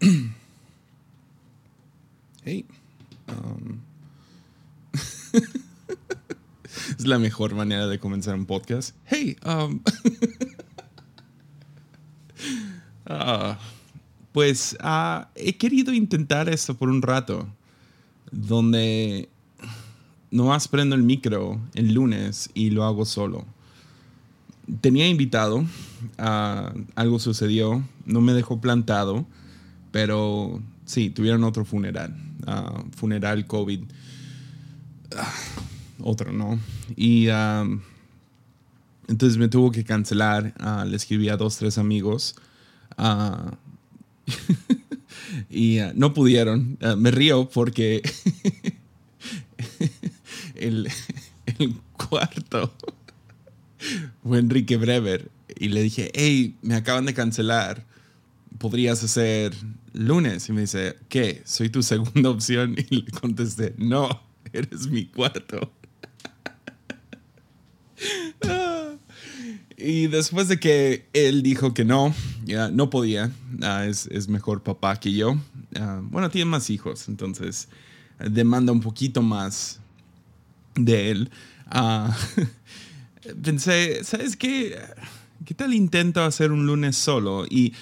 hey. Um, es la mejor manera de comenzar un podcast. Hey. Um, ah, pues ah, he querido intentar esto por un rato. Donde nomás prendo el micro el lunes y lo hago solo. Tenía invitado, ah, algo sucedió, no me dejó plantado, pero sí, tuvieron otro funeral, ah, funeral COVID, ah, otro, ¿no? Y entonces me tuvo que cancelar, le escribí a dos, tres amigos. y no pudieron. me río porque el, cuarto fue Enrique Brever y le dije, hey, me acaban de cancelar, podrías hacer lunes. Y me dice, ¿qué? ¿Soy tu segunda opción? Y le contesté, no, eres mi cuarto. y después de que él dijo que no, ya no podía, ah, es, es, mejor papá que yo. Ah, bueno, tiene más hijos, entonces demanda un poquito más de él, ah, pensé, ¿sabes qué? ¿Qué tal intento hacer un lunes solo? Y,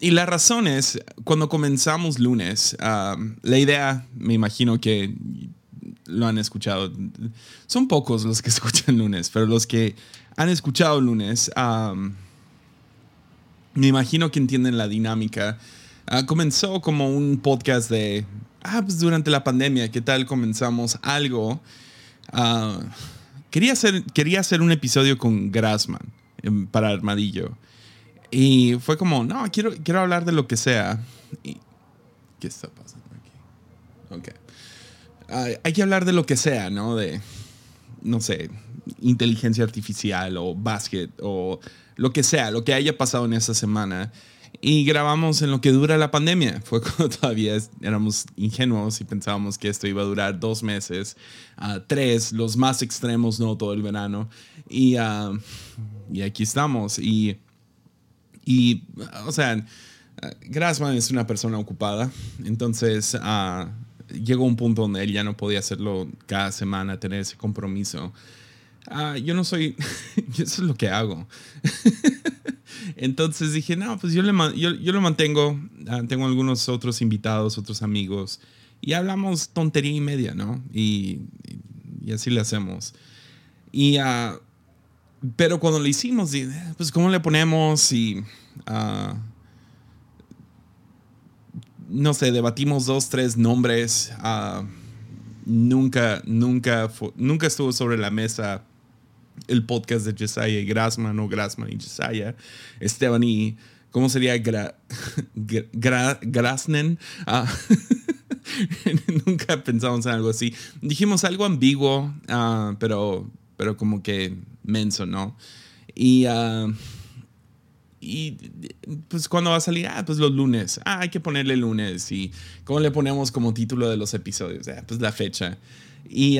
y la razón es, cuando comenzamos lunes, ah, la idea, me imagino que lo han escuchado, son pocos los que escuchan lunes, pero los que han escuchado lunes, ah, me imagino que entienden la dinámica. comenzó como un podcast de, ah, pues durante la pandemia, ¿qué tal comenzamos algo? Ah, quería, hacer, quería hacer un episodio con Grassman em, para Armadillo. Y fue como, no, quiero, quiero hablar de lo que sea. ¿Qué está pasando aquí? Ok. Ah, hay que hablar de lo que sea, ¿no? De, no sé, inteligencia artificial o básquet o lo que sea, lo que haya pasado en esa semana y grabamos en lo que dura la pandemia. Fue cuando todavía éramos ingenuos y pensábamos que esto iba a durar dos meses, uh, tres, los más extremos, no todo el verano. Y, uh, y aquí estamos. Y, y o sea, Grassman es una persona ocupada, entonces uh, llegó un punto donde él ya no podía hacerlo cada semana, tener ese compromiso. yo no soy, eso es lo que hago. Entonces dije, no, pues yo, le, yo, lo mantengo. Ah, tengo algunos otros invitados, otros amigos. Y hablamos tontería y media, ¿no? Y, y así le hacemos. Y, uh, pero cuando lo hicimos, pues ¿cómo le ponemos? Y, uh, no sé, debatimos dos, tres nombres. Uh, nunca, nunca, nunca estuvo sobre la mesa el podcast de Jesiah y Grassman o Grassman y Jesiah, Esteban y, ¿cómo sería? Gra, Grasnen. Ah, nunca pensamos en algo así. Dijimos algo ambiguo, ah, pero, pero como que menso, ¿no? Y, ah, y pues cuando va a salir, ah, pues los lunes, ah, hay que ponerle lunes. Y cómo le ponemos como título de los episodios, ah, pues la fecha. Y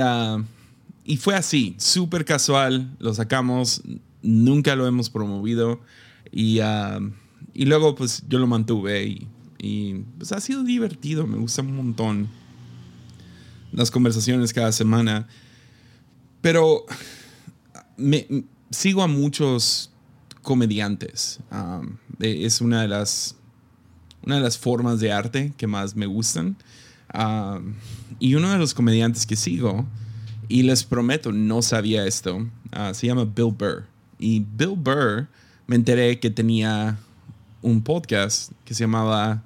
y fue así, súper casual, lo sacamos, nunca lo hemos promovido. Y, ah, y luego pues yo lo mantuve y, y, pues ha sido divertido, me gusta un montón las conversaciones cada semana, pero me, sigo a muchos comediantes, ah, es una de las una de las formas de arte que más me gustan. Ah, y uno de los comediantes que sigo y les prometo, no sabía esto. Ah, se llama Bill Burr. Y Bill Burr, me enteré que tenía un podcast que se llamaba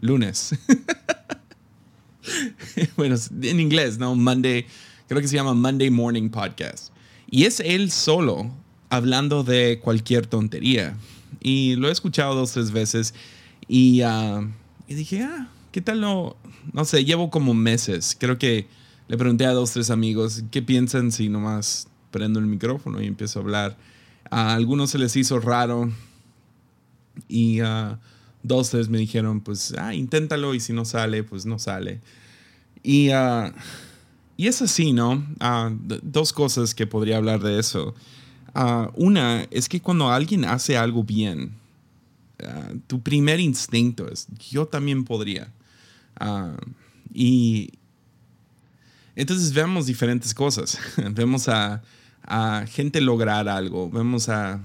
Lunes. bueno, en inglés, ¿no? Monday, creo que se llama Monday Morning Podcast. Y es él solo hablando de cualquier tontería. Y lo he escuchado dos, tres veces. Y, ah, dije, ah, ¿qué tal no? No sé, llevo como meses. Creo que le pregunté a dos, tres amigos, ¿qué piensan si nomás prendo el micrófono y empiezo a hablar? A algunos se les hizo raro y a dos, tres me dijeron, pues, ah, inténtalo y si no sale, pues no sale. Y, uh, y es así, ¿no? Uh, dos cosas que podría hablar de eso. una es que cuando alguien hace algo bien, ah, tu primer instinto es, yo también podría. Ah, y entonces vemos diferentes cosas. vemos a, gente lograr algo, vemos a,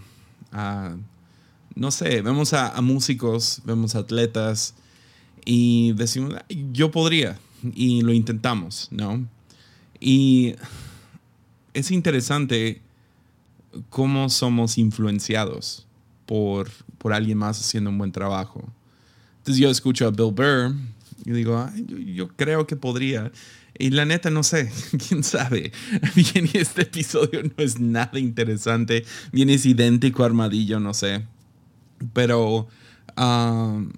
no sé, vemos a, músicos, vemos a atletas y decimos, yo podría, y lo intentamos, ¿no? Y es interesante cómo somos influenciados por, por alguien más haciendo un buen trabajo. Entonces yo escucho a Bill Burr y digo, yo, creo que podría. Y la neta, no sé, quién sabe. Bien, este episodio no es nada interesante. Bien, es idéntico Armadillo, no sé. Pero, um,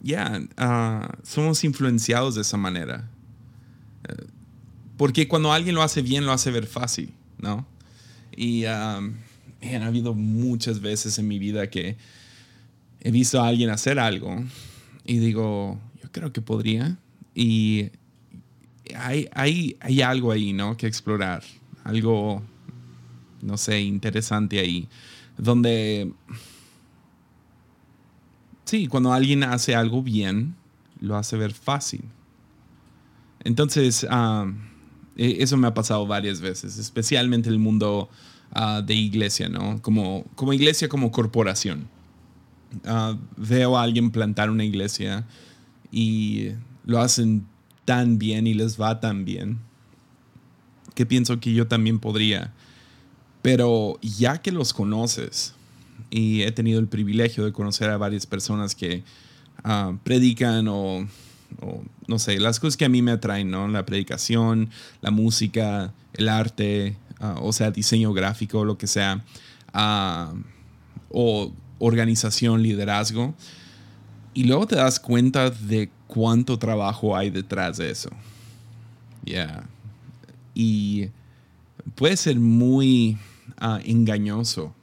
ya, uh, somos influenciados de esa manera. Eh, porque cuando alguien lo hace bien, lo hace ver fácil, ¿no? Y um, ha habido muchas veces en mi vida que he visto a alguien hacer algo y digo, yo creo que podría. Y hay, hay, hay algo ahí, ¿no? Que explorar. Algo, no sé, interesante ahí. Donde, sí, cuando alguien hace algo bien, lo hace ver fácil. Entonces, um, e, eso me ha pasado varias veces, especialmente en el mundo ah, de iglesia, ¿no? Como, como iglesia, como corporación. Ah, veo a alguien plantar una iglesia y lo hacen tan bien y les va tan bien que pienso que yo también podría. Pero ya que los conoces, y he tenido el privilegio de conocer a varias personas que ah, predican o o no sé, las cosas que a mí me atraen, ¿no? La predicación, la música, el arte, ah, o sea, diseño gráfico, lo que sea, ah, o organización, liderazgo. Y luego te das cuenta de cuánto trabajo hay detrás de eso. Yeah. Y puede ser muy ah, engañoso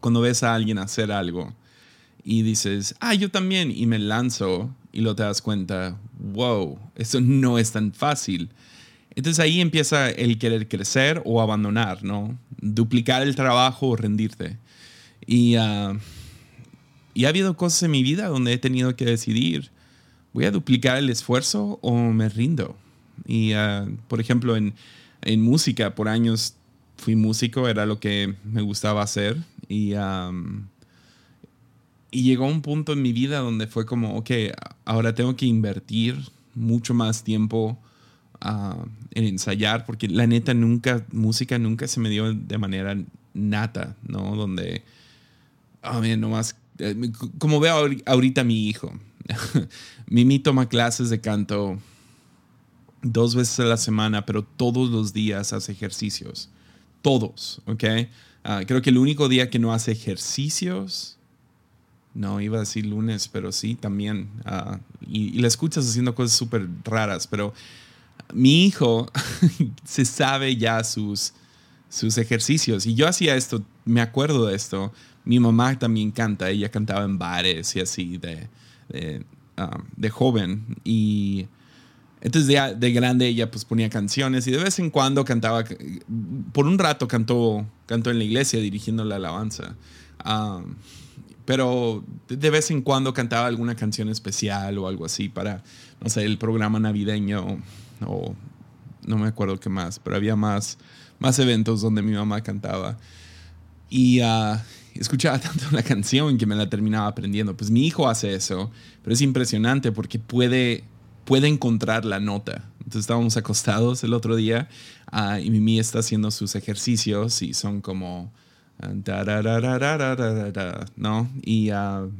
cuando ves a alguien hacer algo y dices, ah, yo también, y me lanzo y lo te das cuenta, wow, eso no es tan fácil. Entonces ahí empieza el querer crecer o abandonar, ¿no? Duplicar el trabajo o rendirte. Y, ah, y ha habido cosas en mi vida donde he tenido que decidir, ¿voy a duplicar el esfuerzo o me rindo? Y, ah, por ejemplo, en, en, música, por años fui músico, era lo que me gustaba hacer. Y y llegó un punto en mi vida donde fue como, ok, ahora tengo que invertir mucho más tiempo ah, en ensayar, porque la neta nunca, música nunca se me dio de manera nata, ¿no? Donde, oh, mira, nomás, eh, como veo ahorita a mi hijo, Mimi toma clases de canto dos veces a la semana, pero todos los días hace ejercicios. Todos, ¿ok? Ah, creo que el único día que no hace ejercicios no, iba a decir lunes, pero sí, también. Ah, y, la escuchas haciendo cosas súper raras, pero mi hijo se sabe ya sus, sus ejercicios. Y yo hacía esto, me acuerdo de esto. Mi mamá también canta, ella cantaba en bares y así de, de, ah, joven. Y entonces de, de, grande ella pues ponía canciones y de vez en cuando cantaba, por un rato cantó, cantó en la iglesia dirigiendo la alabanza. Ah, pero de vez en cuando cantaba alguna canción especial o algo así para, no sé, el programa navideño o no me acuerdo qué más, pero había más, más eventos donde mi mamá cantaba. Y uh, escuchaba tanto la canción que me la terminaba aprendiendo. Pues mi hijo hace eso, pero es impresionante porque puede, puede encontrar la nota. Entonces estábamos acostados el otro día uh, y Mimi está haciendo sus ejercicios y son como ¿no? Y, uh,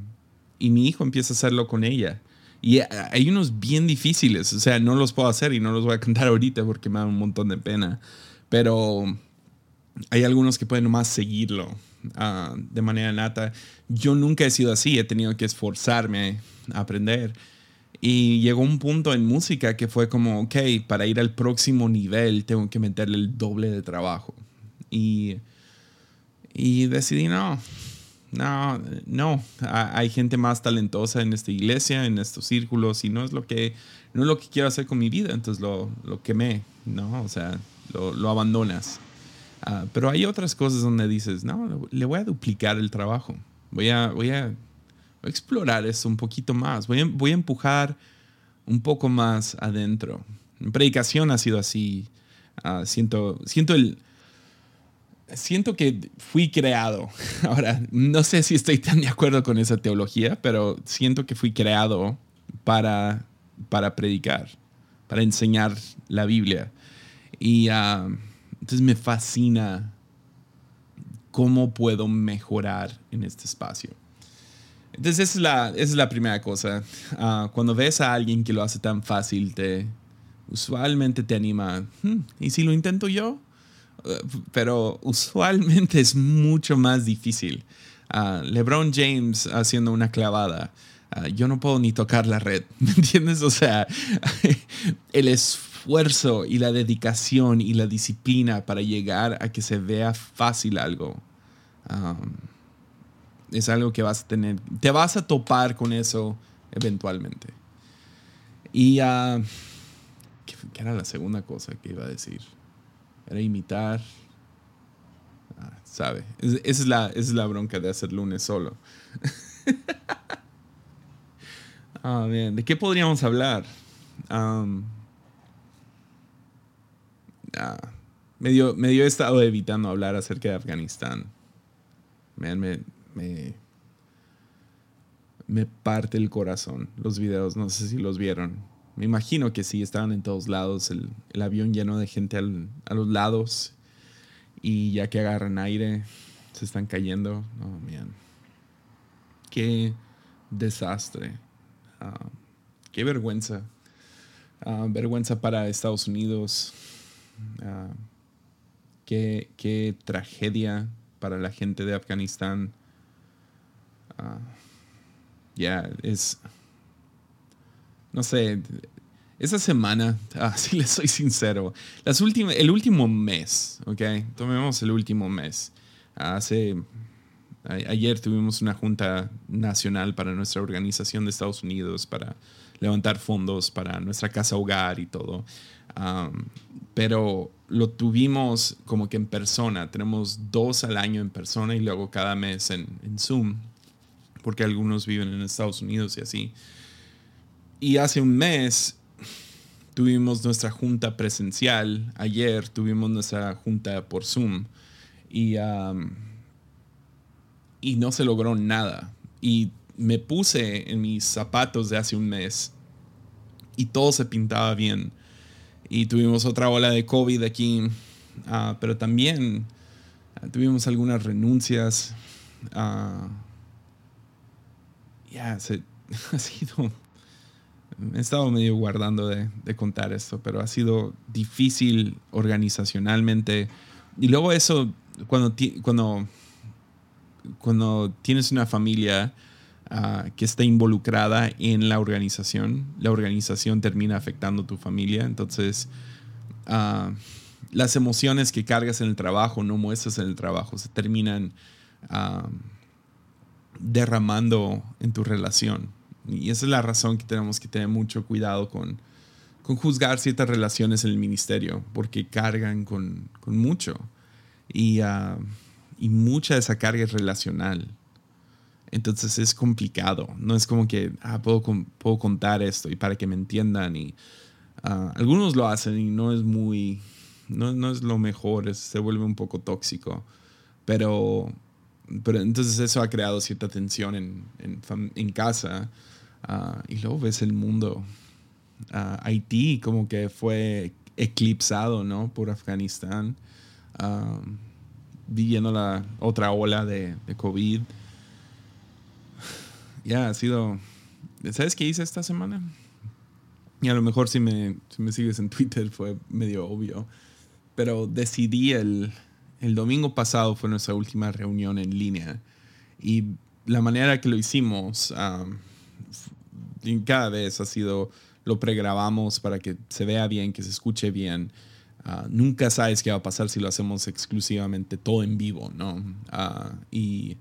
y mi hijo empieza a hacerlo con ella. Y hay unos bien difíciles, o sea, no los puedo hacer y no los voy a cantar ahorita porque me da un montón de pena. Pero hay algunos que pueden nomás seguirlo uh, de manera nata. Yo nunca he sido así, he tenido que esforzarme a aprender. Y llegó un punto en música que fue como, ok, para ir al próximo nivel tengo que meterle el doble de trabajo. Y y decidí, no, no, no, hay gente más talentosa en esta iglesia, en estos círculos, y no es lo que, no es lo que quiero hacer con mi vida, entonces lo, lo quemé, ¿no? O sea, lo, lo abandonas. Ah, pero hay otras cosas donde dices, no, le voy a duplicar el trabajo. Voy a, voy a, explorar eso un poquito más. Voy a, voy a empujar un poco más adentro. En predicación ha sido así. Ah, siento, siento el, siento que fui creado. Ahora, no sé si estoy tan de acuerdo con esa teología, pero siento que fui creado para, para predicar, para enseñar la Biblia. Y ah, entonces me fascina cómo puedo mejorar en este espacio. Entonces esa es la, es la primera cosa. Ah, cuando ves a alguien que lo hace tan fácil, te, usualmente te anima, hmm, ¿y si lo intento yo? Pero usualmente es mucho más difícil. Ah, LeBron James haciendo una clavada. Ah, yo no puedo ni tocar la red, ¿me entiendes? O sea, el esfuerzo y la dedicación y la disciplina para llegar a que se vea fácil algo. es algo que vas a tener, te vas a topar con eso eventualmente. Y, uh, ¿qué, era la segunda cosa que iba a decir? Era imitar. Ah, sabe. esa, es la, es la bronca de hacer lunes solo. ah, bien. ¿De qué podríamos hablar? Um, ah, medio, medio he estado evitando hablar acerca de Afganistán. me, me, me parte el corazón los videos. No sé si los vieron me imagino que sí, estaban en todos lados, el, avión lleno de gente a los lados y ya que agarran aire, se están cayendo. Oh, man. Qué desastre. Ah, qué vergüenza. Ah, vergüenza para Estados Unidos. Qué, qué, tragedia para la gente de Afganistán. Ya, es no sé, esa semana, así le soy sincero, las últimas, el último mes, ¿ok? Tomemos el último mes. Hace, ayer tuvimos una junta nacional para nuestra organización de Estados Unidos para levantar fondos para nuestra casa hogar y todo. pero lo tuvimos como que en persona. Tenemos dos al año en persona y luego cada mes en Zoom, porque algunos viven en Estados Unidos y así. Y hace un mes tuvimos nuestra junta presencial. Ayer tuvimos nuestra junta por Zoom. Y, y no se logró nada. Y me puse en mis zapatos de hace un mes. Y todo se pintaba bien. Y tuvimos otra ola de COVID aquí. Ah, pero también ah, tuvimos algunas renuncias. Uh, ya, ha sido he estado medio guardando de, contar esto, pero ha sido difícil organizacionalmente. Y luego eso, cuando, cuando, cuando tienes una familia ah, que está involucrada en la organización, la organización termina afectando a tu familia. Entonces, ah, las emociones que cargas en el trabajo, no muestras en el trabajo, se terminan ah, derramando en tu relación. Y esa es la razón que tenemos que tener mucho cuidado con, con juzgar ciertas relaciones en el ministerio, porque cargan con, con mucho. Y, uh, y, mucha de esa carga es relacional. Entonces es complicado. No es como que ah, puedo, puedo contar esto y para que me entiendan. Y, uh, algunos lo hacen y no es muy. No, no es lo mejor, se vuelve un poco tóxico. Pero, pero entonces eso ha creado cierta tensión en, en, en casa Ah, y luego ves el mundo. Uh, Haití como que fue eclipsado, ¿no? Por Afganistán. viviendo la otra ola de, de COVID. Ya, ha sido... ¿Sabes qué hice esta semana? Y a lo mejor si me, si me sigues en Twitter fue medio obvio. Pero decidí el, el domingo pasado fue nuestra última reunión en línea. Y la manera que lo hicimos cada vez ha sido, lo pregrabamos para que se vea bien, que se escuche bien. Ah, nunca sabes qué va a pasar si lo hacemos exclusivamente todo en vivo, ¿no? Ah, y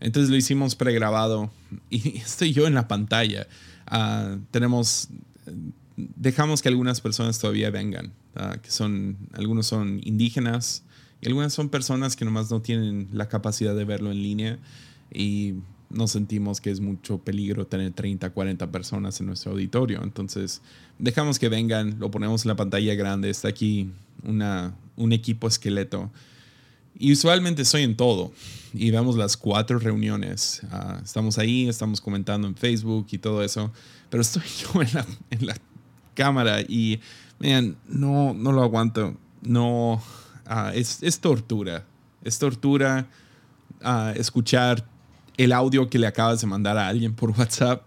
entonces lo hicimos pregrabado y estoy yo en la pantalla. Ah, tenemos, dejamos que algunas personas todavía vengan, que son, algunos son indígenas y algunas son personas que nomás no tienen la capacidad de verlo en línea. y nos sentimos que es mucho peligro tener 30, 40 personas en nuestro auditorio. Entonces, dejamos que vengan, lo ponemos en la pantalla grande, está aquí una, un equipo esqueleto. Y usualmente estoy en todo y vemos las cuatro reuniones. Ah, estamos ahí, estamos comentando en Facebook y todo eso, pero estoy yo en la, en la cámara y, man, no, no lo aguanto. No, ah, es, es, tortura. Es tortura uh, escuchar el audio que le acabas de mandar a alguien por WhatsApp.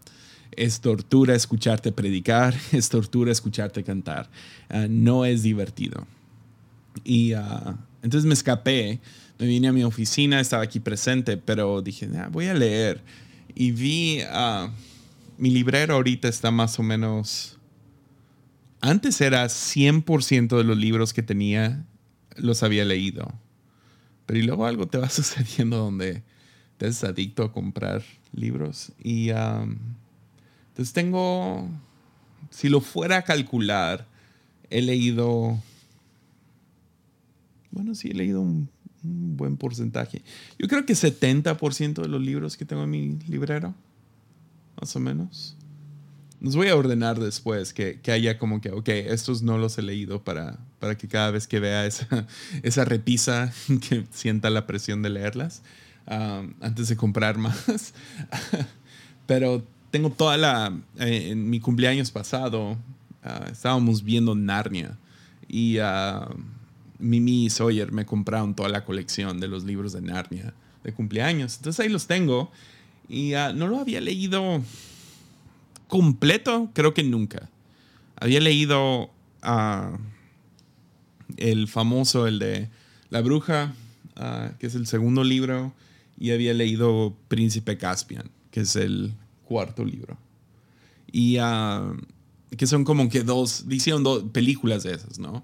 Es tortura escucharte predicar, es tortura escucharte cantar. Uh, no es divertido. Y uh, entonces me escapé, me vine a mi oficina, estaba aquí presente, pero dije, ah, voy a leer. Y vi, uh, mi librero ahorita está más o menos... Antes era 100% de los libros que tenía, los había leído. Pero y luego algo te va sucediendo donde te es adicto a comprar libros. Y entonces tengo, si lo fuera a calcular, he leído, bueno, sí, he leído un, buen porcentaje. Yo creo que 70% de los libros que tengo en mi librero, más o menos. Los voy a ordenar después, que, que, haya como que, ok, estos no los he leído para, para que cada vez que vea esa, esa repisa, que sienta la presión de leerlas. Antes de comprar más. Pero tengo toda la... Eh, en mi cumpleaños pasado uh, estábamos viendo Narnia y uh, Mimi y Sawyer me compraron toda la colección de los libros de Narnia de cumpleaños. Entonces ahí los tengo y uh, no lo había leído completo, creo que nunca. Había leído el famoso, el de La Bruja, que es el segundo libro y había leído Príncipe Caspian, que es el cuarto libro. Y ah, que son como que dos, hicieron dos películas de esas, ¿no?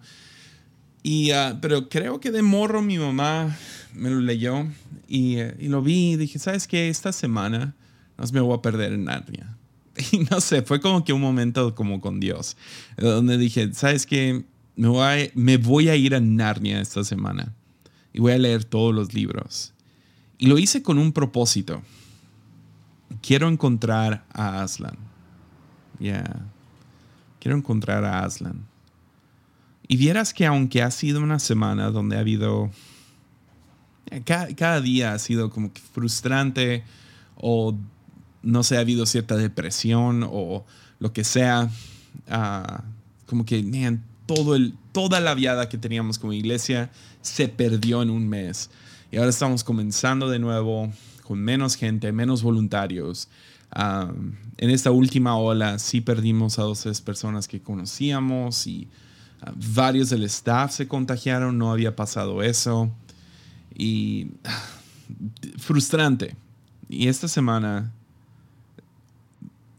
Y, uh, pero creo que de morro mi mamá me lo leyó y, eh, y, lo vi y dije, ¿sabes qué? Esta semana no me voy a perder en Narnia. Y no sé, fue como que un momento como con Dios, donde dije, ¿sabes qué? Me voy, a, me voy a ir a Narnia esta semana y voy a leer todos los libros. Y lo hice con un propósito. Quiero encontrar a Aslan. Ya. Quiero encontrar a Aslan. Y vieras que aunque ha sido una semana donde ha habido... Cada, día ha sido como que frustrante o no sé, ha habido cierta depresión o lo que sea. Uh, como que, man, todo el, toda la viada que teníamos como iglesia se perdió en un mes. Y ahora estamos comenzando de nuevo con menos gente, menos voluntarios. en esta última ola sí perdimos a dos tres personas que conocíamos y ah, varios del staff se contagiaron, no había pasado eso. Y frustrante. Y esta semana,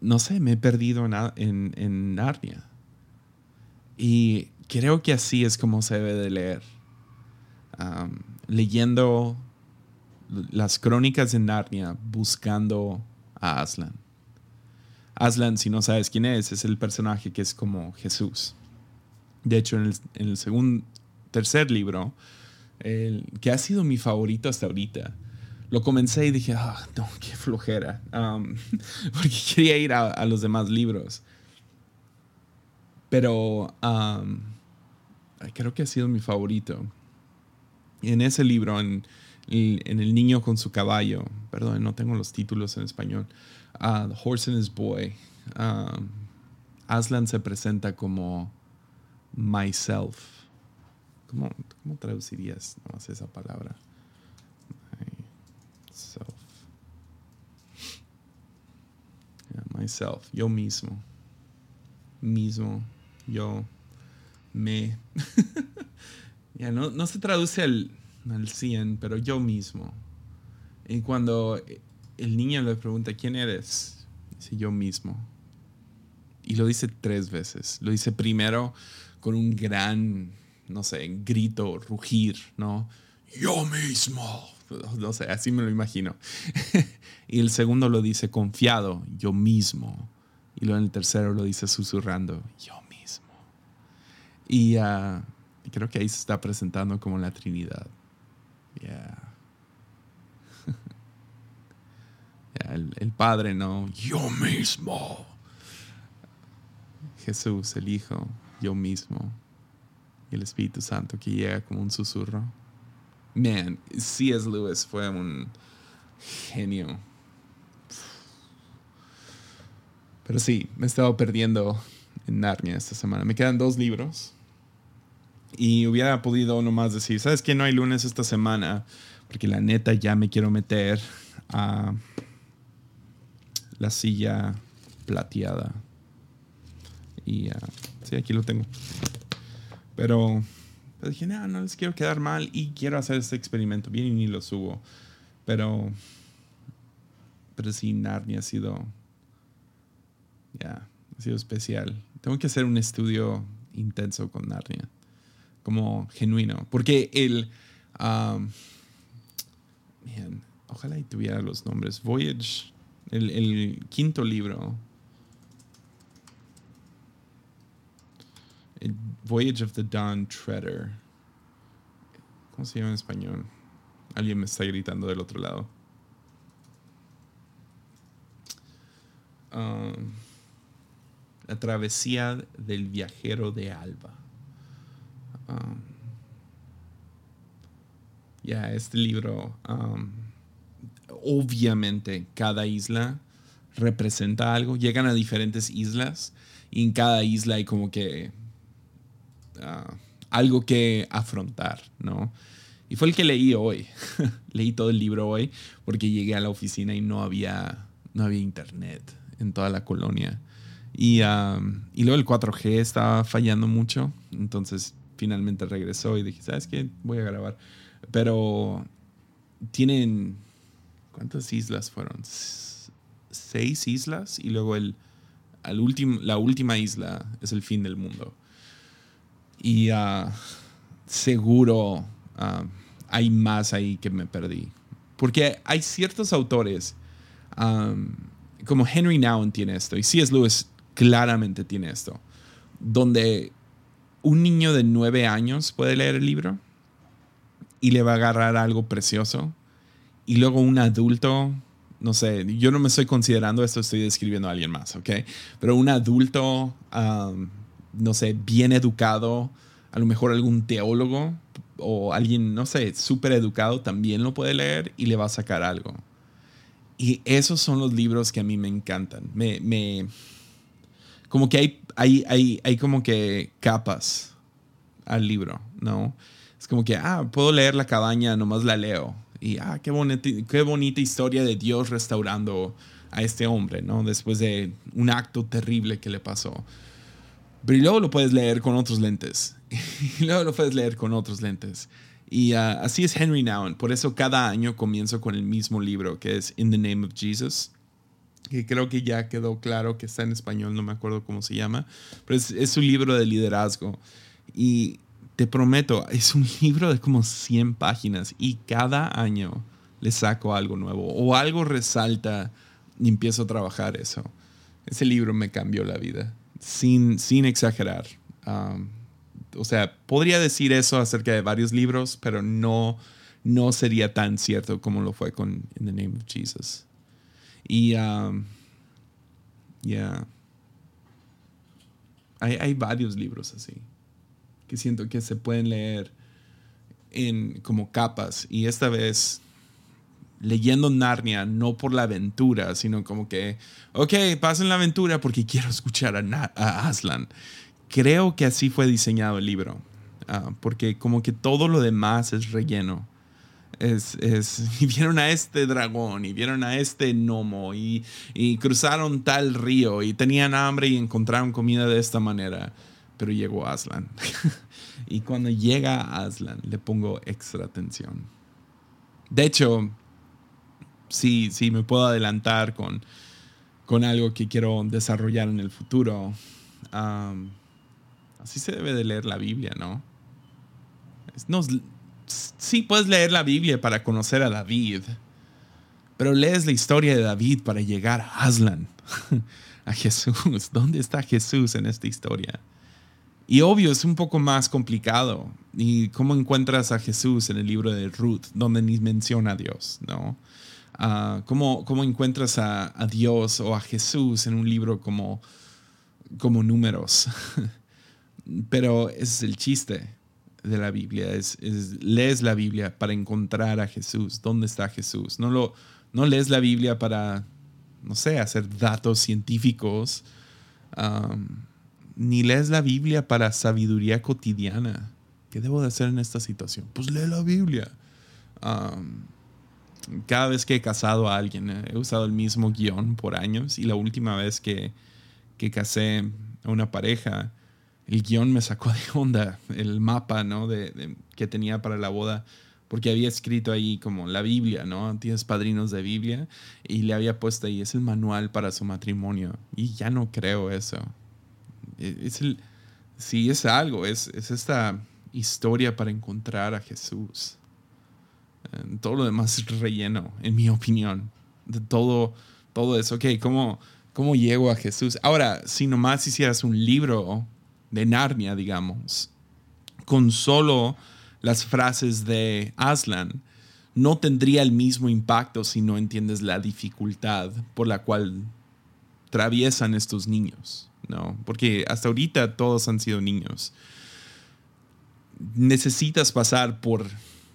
no sé, me he perdido en, en Narnia. Y creo que así es como se debe de leer leyendo las crónicas de Narnia buscando a Aslan. Aslan, si no sabes quién es, es el personaje que es como Jesús. De hecho, en el, segundo, tercer libro, el, que ha sido mi favorito hasta ahorita, lo comencé y dije, ah, no, qué flojera, porque quería ir a, los demás libros. Pero creo que ha sido mi favorito en ese libro, en, El niño con su caballo, perdón, no tengo los títulos en español, uh, The Horse and His Boy, um, Aslan se presenta como myself. ¿Cómo, cómo traducirías esa palabra? Myself. myself, yo mismo. Mismo, yo, me. no, se traduce al, al 100, pero yo mismo. Y cuando el niño le pregunta, ¿quién eres? Dice yo mismo. Y lo dice tres veces. Lo dice primero con un gran, no sé, grito, rugir, ¿no? Yo mismo. No sé, así me lo imagino. y el segundo lo dice confiado, yo mismo. Y luego en el tercero lo dice susurrando, yo mismo. Y uh, y creo que ahí se está presentando como la Trinidad. Yeah. el, el Padre, ¿no? Yo mismo. Jesús, el Hijo, yo mismo. Y el Espíritu Santo que llega como un susurro. Man, C.S. Lewis fue un genio. Pero sí, me he estado perdiendo en Narnia esta semana. Me quedan dos libros. Y hubiera podido nomás decir, ¿sabes qué? No hay lunes esta semana. Porque la neta ya me quiero meter a la silla plateada. Y uh, sí, aquí lo tengo. Pero pues dije, no, no les quiero quedar mal y quiero hacer este experimento. Bien y ni lo subo. Pero, pero sí, Narnia ha sido, ya, ha sido especial. Tengo que hacer un estudio intenso con Narnia. Como genuino. Porque el, um, ojalá y tuviera los nombres. Voyage, el, el quinto libro Voyage of the Dawn Treader. ¿Cómo se llama en español? Alguien me está gritando del otro lado. Um, la travesía del viajero de Alba. Um, ya, este libro, um, obviamente cada isla representa algo. Llegan a diferentes islas y en cada isla hay como que Ah, algo que afrontar, ¿no? Y fue el que leí hoy. leí todo el libro hoy porque llegué a la oficina y no había, no había internet en toda la colonia. Y, y luego el 4G estaba fallando mucho. Entonces finalmente regresó y dije, ¿sabes qué? Voy a grabar. Pero tienen... ¿Cuántas islas fueron? Seis islas y luego el, al último, la última isla es el fin del mundo y uh, seguro uh, hay más ahí que me perdí. Porque hay ciertos autores, como Henry Nouwen tiene esto, y C.S. Lewis claramente tiene esto, donde un niño de nueve años puede leer el libro y le va a agarrar algo precioso, y luego un adulto, no sé, yo no me estoy considerando esto, estoy describiendo a alguien más, ¿ok? Pero un adulto... No sé, bien educado, a lo mejor algún teólogo o alguien, no sé, súper educado también lo puede leer y le va a sacar algo. Y esos son los libros que a mí me encantan. Me, me como que hay, hay, hay, hay como que capas al libro, ¿no? Es como que, ah, puedo leer la cabaña, nomás la leo. Y, ah, qué bonita, qué bonita historia de Dios restaurando a este hombre, ¿no? Después de un acto terrible que le pasó. Pero luego lo puedes leer con otros lentes. y luego lo puedes leer con otros lentes. Y uh, así es Henry Nouwen. Por eso cada año comienzo con el mismo libro, que es In the Name of Jesus. Que creo que ya quedó claro que está en español, no me acuerdo cómo se llama. Pero es, es un libro de liderazgo. Y te prometo, es un libro de como 100 páginas. Y cada año le saco algo nuevo. O algo resalta y empiezo a trabajar eso. Ese libro me cambió la vida sin, sin exagerar. Um, o sea, podría decir eso acerca de varios libros, pero no, no sería tan cierto como lo fue con In the Name of Jesus. Y, um, ya. Hay, hay, varios libros así, que siento que se pueden leer en como capas. Y esta vez leyendo Narnia no por la aventura, sino como que, ok, pasen la aventura porque quiero escuchar a, Aslan. Creo que así fue diseñado el libro, ah, porque como que todo lo demás es relleno. Es, es, y vieron a este dragón y vieron a este gnomo y, y cruzaron tal río y tenían hambre y encontraron comida de esta manera. Pero llegó Aslan. y cuando llega Aslan le pongo extra atención. De hecho, sí, sí me puedo adelantar con, con algo que quiero desarrollar en el futuro. así se debe de leer la Biblia, ¿no? Sí puedes leer la Biblia para conocer a David, pero lees la historia de David para llegar a Aslan, a Jesús. ¿Dónde está Jesús en esta historia? Y obvio, es un poco más complicado. ¿Y cómo encuentras a Jesús en el libro de Ruth, donde ni menciona a Dios? ¿no? Ah, ¿cómo, ¿cómo, encuentras a, Dios o a Jesús en un libro como, como números? Pero ese es el chiste de la Biblia. Es, lees la Biblia para encontrar a Jesús. ¿Dónde está Jesús? No, lo, no lees la Biblia para, no sé, hacer datos científicos. ni lees la Biblia para sabiduría cotidiana. ¿Qué debo de hacer en esta situación? Pues lee la Biblia. cada vez que he casado a alguien, eh, he usado el mismo guion por años y la última vez que, que casé a una pareja, el guion me sacó de onda, el mapa ¿no? de, que tenía para la boda, porque había escrito ahí como la Biblia, ¿no? Tienes padrinos de Biblia, y le había puesto ahí, es el manual para su matrimonio, y ya no creo eso. E, es el, sí, es algo, es, es esta historia para encontrar a Jesús. Todo lo demás es relleno, en mi opinión. De todo, todo eso. Ok, ¿cómo, ¿cómo llego a Jesús? Ahora, si nomás hicieras un libro de Narnia, digamos, con solo las frases de Aslan, no tendría el mismo impacto si no entiendes la dificultad por la cual traviesan estos niños, ¿no? Porque hasta ahorita todos han sido niños. Necesitas pasar por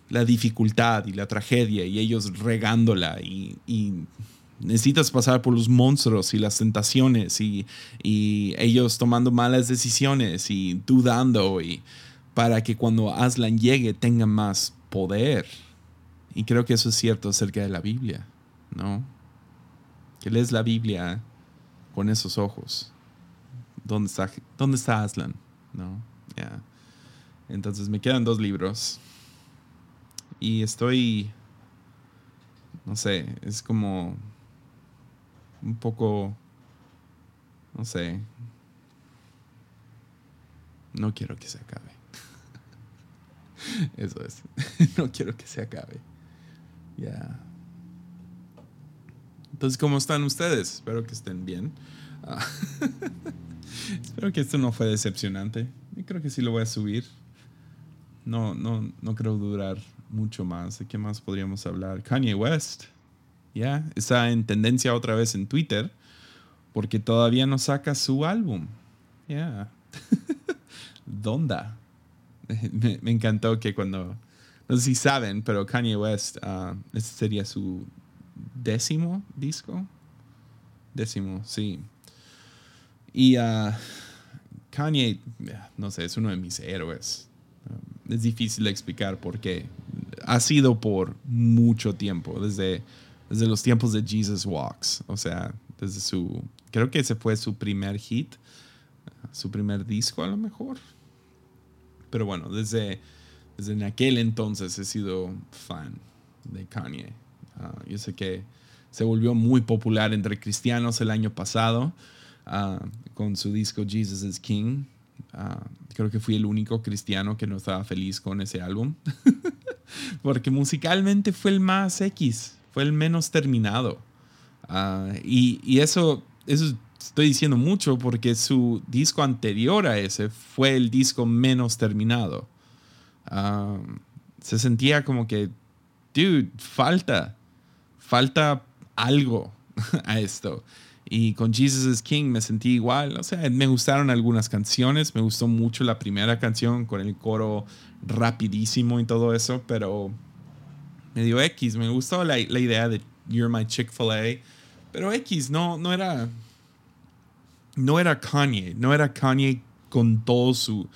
la dificultad y la tragedia y ellos regándola y, y necesitas pasar por los monstruos y las tentaciones y, ellos tomando malas decisiones y dudando y para que cuando Aslan llegue tenga más poder. Y creo que eso es cierto acerca de la Biblia, ¿no? Que lees la Biblia con esos ojos. ¿Dónde está, dónde está Aslan? ¿No? Entonces me quedan dos libros. Y estoy, no sé, es como un poco, no sé, no quiero que se acabe. Eso es, no quiero que se acabe. Ya. Entonces, ¿cómo están ustedes? Espero que estén bien. Ah, espero que esto no fue decepcionante. Yo creo que sí lo voy a subir. No, no, no creo durar mucho más. ¿De qué más podríamos hablar? Kanye West ya está en tendencia otra vez en Twitter porque todavía no saca su álbum. Ya. ¿Dónde? me, encantó que cuando, no sé si saben, pero Kanye West, uh, este sería su décimo disco. Décimo, sí. Y uh, Kanye, no sé, es uno de mis héroes. Es difícil explicar por qué. Ha sido por mucho tiempo, desde desde los tiempos de Jesus Walks. O sea, desde su. Creo que ese fue su primer hit, su primer disco a lo mejor. Pero bueno, desde, desde aquel entonces he sido fan de Kanye. Ah, yo sé que se volvió muy popular entre cristianos el año pasado ah, con su disco Jesus is King. Ah, creo que fui el único cristiano que no estaba feliz con ese álbum. Porque musicalmente fue el más X fue el menos terminado. Ah, y, eso, eso estoy diciendo mucho porque su disco anterior a ese fue el disco menos terminado. Ah, se sentía como que, dude, falta, falta algo a esto. Y con Jesus is King me sentí igual. O sea, me gustaron algunas canciones. Me gustó mucho la primera canción con el coro rapidísimo y todo eso, pero medio X. Me gustó la, la idea de You're My Chick-fil-A. Pero X no, no era. No era Kanye. No era Kanye con todo su.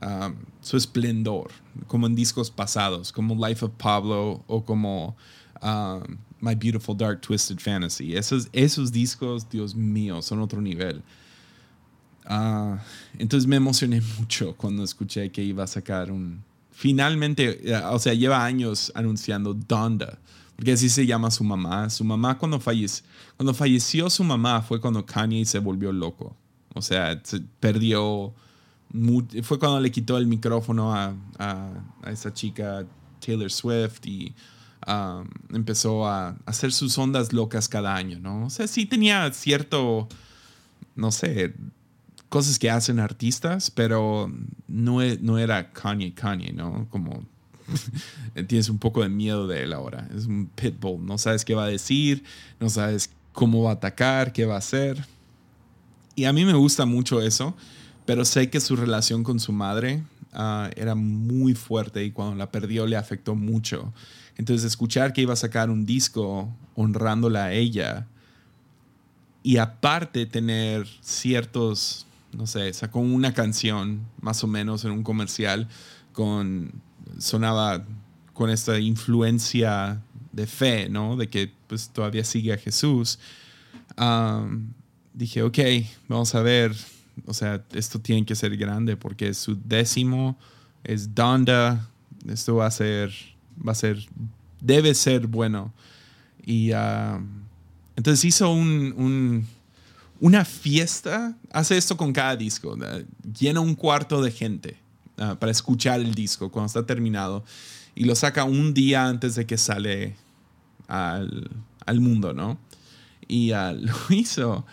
Um, su esplendor. Como en discos pasados. Como Life of Pablo. O como. Um, My Beautiful Dark Twisted Fantasy. Esos, esos discos, Dios mío, son otro nivel. Uh, entonces me emocioné mucho cuando escuché que iba a sacar un, finalmente, eh, o sea, lleva años anunciando Donda, porque así se llama su mamá. Su mamá cuando, falleció, cuando falleció su mamá fue cuando Kanye se volvió loco. O sea, se perdió, fue cuando le quitó el micrófono a, a, esa chica Taylor Swift y um, empezó a hacer sus ondas locas cada año, ¿no? O sea, sí tenía cierto, no sé, cosas que hacen artistas, pero no, e, no era Kanye Kanye, ¿no? Como tienes un poco de miedo de él ahora. Es un pitbull. No sabes qué va a decir, no sabes cómo va a atacar, qué va a hacer. Y a mí me gusta mucho eso, pero sé que su relación con su madre ah, era muy fuerte y cuando la perdió le afectó mucho. Entonces escuchar que iba a sacar un disco honrándola a ella y aparte tener ciertos, no sé, sacó una canción más o menos en un comercial con, sonaba con esta influencia de fe, ¿no? De que pues todavía sigue a Jesús. dije, ok, vamos a ver, o sea, esto tiene que ser grande porque su décimo es Donda, esto va a ser, va a ser, debe ser bueno. Y entonces hizo un, una fiesta, hace esto con cada disco, llena un cuarto de gente ah, para escuchar el disco cuando está terminado y lo saca un día antes de que sale al, mundo, ¿no? Y ah, lo hizo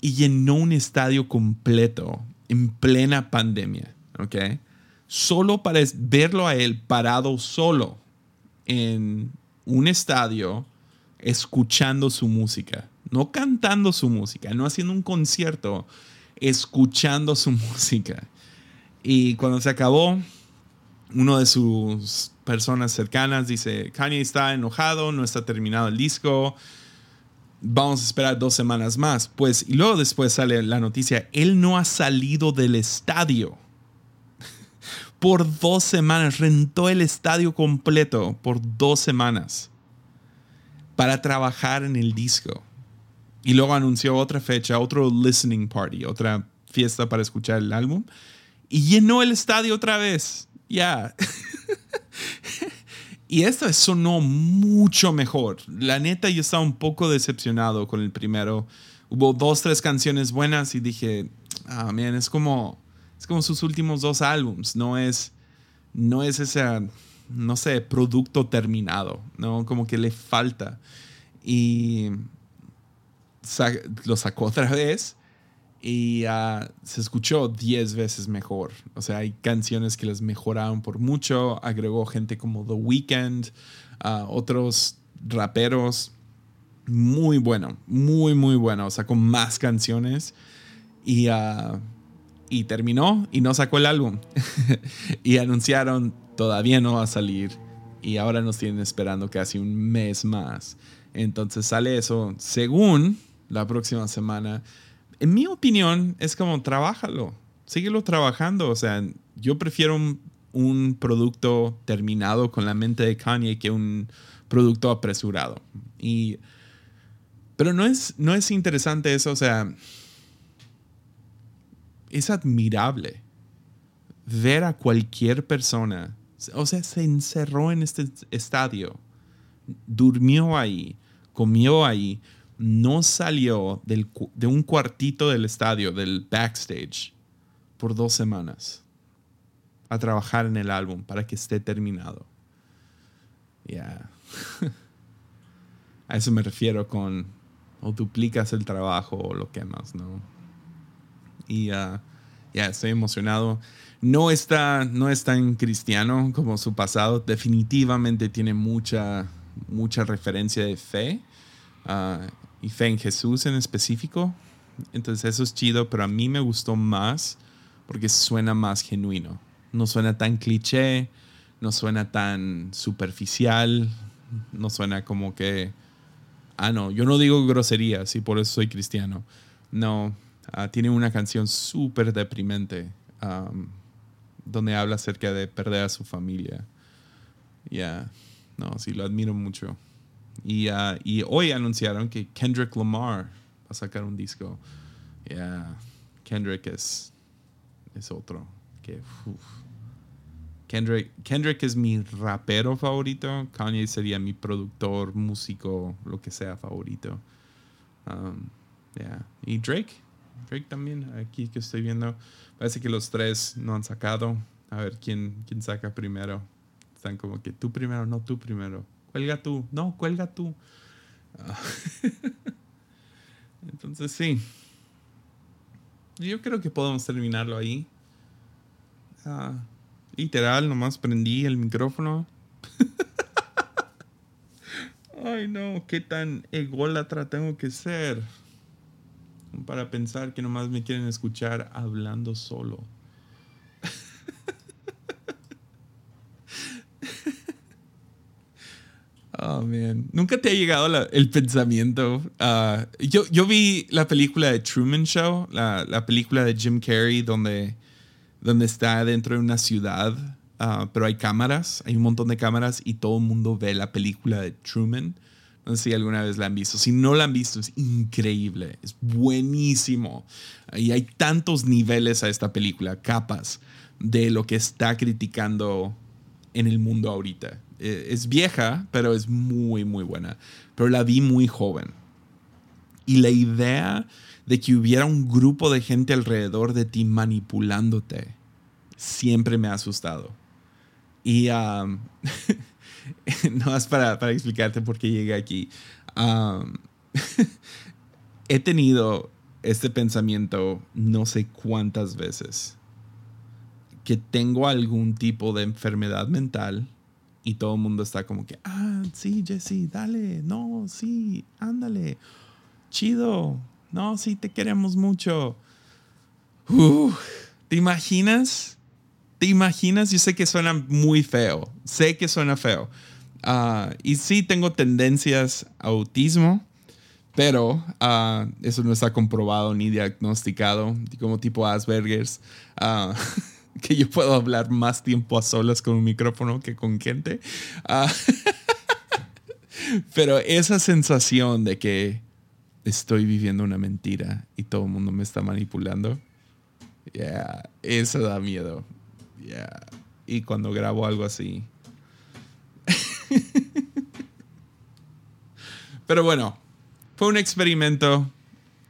y llenó un estadio completo en plena pandemia, ¿ok? Solo para verlo a él parado solo en un estadio escuchando su música, no cantando su música, no haciendo un concierto, escuchando su música. Y cuando se acabó, uno de sus personas cercanas dice, Kanye está enojado, no está terminado el disco, vamos a esperar dos semanas más. Pues, y luego después sale la noticia, él no ha salido del estadio. Por dos semanas, rentó el estadio completo por dos semanas para trabajar en el disco. Y luego anunció otra fecha, otro listening party, otra fiesta para escuchar el álbum. Y llenó el estadio otra vez. Ya. y esto sonó mucho mejor. La neta, yo estaba un poco decepcionado con el primero. Hubo dos, tres canciones buenas y dije, ah, man, es como, es como sus últimos dos álbums. No es, no es esa no sé, producto terminado, ¿no? Como que le falta. Y lo sacó otra vez y ah, se escuchó 10 veces mejor. O sea, hay canciones que las mejoraron por mucho. Agregó gente como The Weeknd, uh, otros raperos. Muy bueno, muy, muy bueno. Con más canciones. Y, ah, y terminó y no sacó el álbum. y anunciaron todavía no va a salir y ahora nos tienen esperando casi un mes más. Entonces sale eso según la próxima semana. En mi opinión, es como trabájalo, síguelo trabajando. O sea, yo prefiero un, producto terminado con la mente de Kanye que un producto apresurado. Y, pero no es, no es interesante eso, o sea, es admirable ver a cualquier persona o sea, se encerró en este estadio, durmió ahí, comió ahí, no salió de un cuartito del estadio, del backstage, por dos semanas a trabajar en el álbum para que esté terminado. Ya. a eso me refiero con o duplicas el trabajo o lo quemas, ¿no? Y ya, estoy emocionado no está, no es tan cristiano como su pasado. Definitivamente tiene mucha, mucha referencia de fe ah, y fe en Jesús en específico. Entonces eso es chido, pero a mí me gustó más porque suena más genuino. No suena tan cliché, no suena tan superficial, no suena como que, ah, no, yo no digo groserías y por eso soy cristiano. No, ah, tiene una canción súper deprimente donde habla acerca de perder a su familia. Ya, no, sí, lo admiro mucho. Y, uh, y hoy anunciaron que Kendrick Lamar va a sacar un disco. Ya, Kendrick es, es otro. Que, Kendrick, Kendrick es mi rapero favorito. Kanye sería mi productor, músico, lo que sea favorito. Um, yeah. Y Drake, Drake también, aquí que estoy viendo. Parece que los tres no han sacado. A ver quién, quién saca primero. Están como que tú primero, no tú primero. Cuelga tú, no, cuelga tú. Ah. Entonces sí. Yo creo que podemos terminarlo ahí. Ah, Literal, nomás prendí el micrófono. Ay, no, qué tan ególatra tengo que ser para pensar que nomás me quieren escuchar hablando solo. Oh, man. ¿Nunca te ha llegado el pensamiento? Ah, yo, yo vi la película de Truman Show, la, la, película de Jim Carrey, donde, donde está dentro de una ciudad, ah, pero hay cámaras, hay un montón de cámaras y todo el mundo ve la película de Truman. No sé si alguna vez la han visto. Si no la han visto, es increíble, es buenísimo. Y hay tantos niveles a esta película, capas de lo que está criticando en el mundo ahorita. Eh, es vieja, pero es muy, muy buena. Pero la vi muy joven. Y la idea de que hubiera un grupo de gente alrededor de ti manipulándote siempre me ha asustado. Y um, no es para, para, explicarte por qué llegué aquí. Um, he tenido este pensamiento no sé cuántas veces. Que tengo algún tipo de enfermedad mental y todo el mundo está como que, ah, sí, Jesse, dale, no, sí, ándale, chido, no, sí, te queremos mucho. ¿Te imaginas? ¿Te imaginas? Yo sé que suena muy feo, sé que suena feo. Ah, y sí tengo tendencias a autismo, pero ah, eso no está comprobado ni diagnosticado, como tipo Asperger's. Uh, que yo puedo hablar más tiempo a solas con un micrófono que con gente. Ah, pero esa sensación de que estoy viviendo una mentira y todo el mundo me está manipulando, yeah, eso da miedo. Yeah. Y cuando grabo algo así. pero bueno, fue un experimento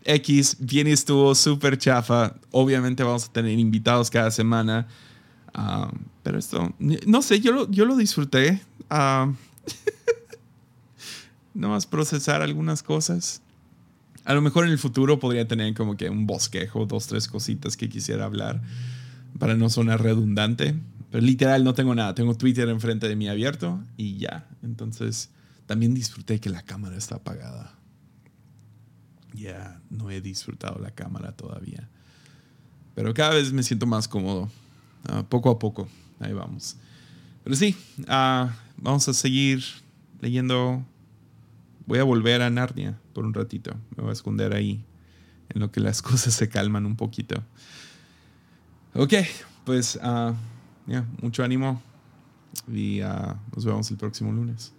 X, bien estuvo súper chafa. Obviamente vamos a tener invitados cada semana. Um, pero esto, no sé, yo lo, yo lo disfruté. Um, no procesar algunas cosas. A lo mejor en el futuro podría tener como que un bosquejo, dos, tres cositas que quisiera hablar para no sonar redundante. Pero literal no tengo nada. Tengo Twitter enfrente de mí abierto y ya. Entonces también disfruté que la cámara está apagada ya no he disfrutado la cámara todavía. Pero cada vez me siento más cómodo. Ah, poco a poco. Ahí vamos. Pero sí, ah, vamos a seguir leyendo. Voy a volver a Narnia por un ratito. Me voy a esconder ahí en lo que las cosas se calman un poquito. Ok, pues uh, mucho ánimo y nos vemos el próximo lunes.